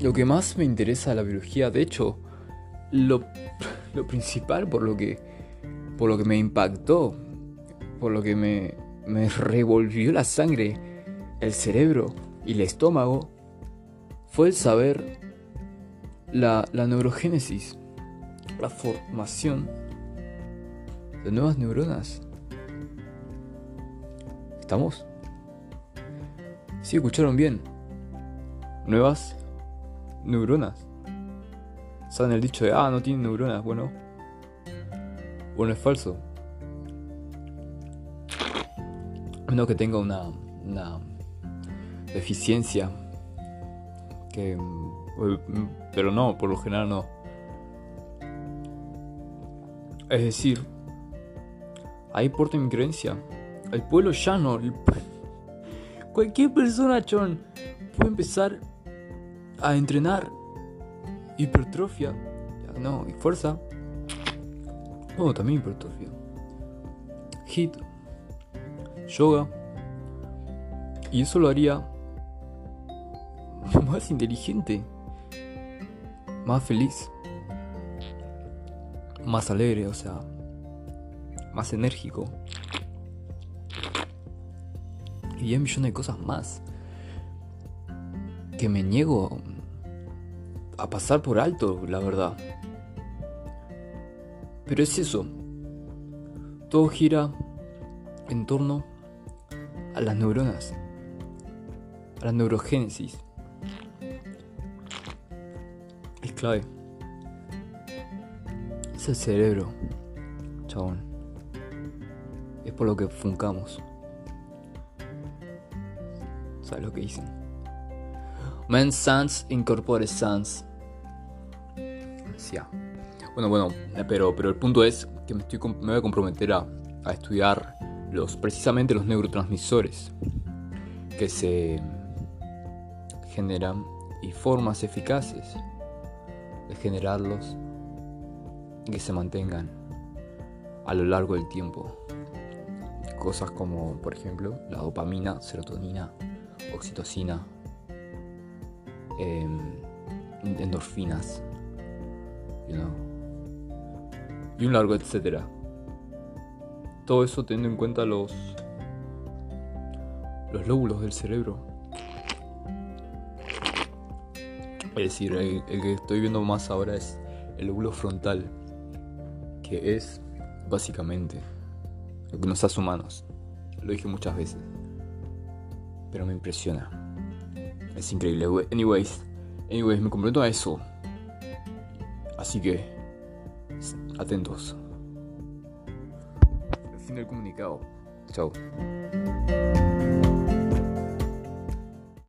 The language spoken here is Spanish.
lo que más me interesa de la biología, de hecho, lo, principal por lo que por lo que me impactó, por lo que me, me revolvió la sangre, el cerebro y el estómago, fue el saber la, la neurogénesis, la formación de nuevas neuronas. ¿Estamos? Sí, escucharon bien. Nuevas neuronas. ¿Saben el dicho de, ah, no tienen neuronas? Bueno. Bueno, es falso. No que tenga una, una deficiencia. Que, pero no, por lo general no. Es decir, ahí porta mi creencia. El pueblo llano, el, cualquier persona, chon, puede empezar a entrenar hipertrofia, no, y fuerza. Bueno, también hipertrofia. Hit, yoga. Y eso lo haría más inteligente, más feliz, más alegre, o sea, más enérgico. Y un millón de cosas más que me niego a pasar por alto, la verdad. Pero es eso. Todo gira en torno a las neuronas, a la neurogénesis. Es clave. Es el cerebro, chabón. Es por lo que funcamos. ¿Sabes lo que dicen? Men sans incorpore sans. Bueno, bueno, eh, pero, pero el punto es que me, estoy, me voy a comprometer a, estudiar los, precisamente los neurotransmisores que se generan y formas eficaces de generarlos y que se mantengan a lo largo del tiempo. Cosas como, por ejemplo, la dopamina, serotonina, oxitocina, em, endorfinas, y un largo etcétera. Todo eso teniendo en cuenta los los lóbulos del cerebro. Es decir, el, que estoy viendo más ahora es el lóbulo frontal, que es básicamente lo que nos hace humanos. Lo dije muchas veces, pero me impresiona. Es increíble. Anyways, anyways, me comprometo a eso. Así que, atentos. El fin del comunicado. Chao.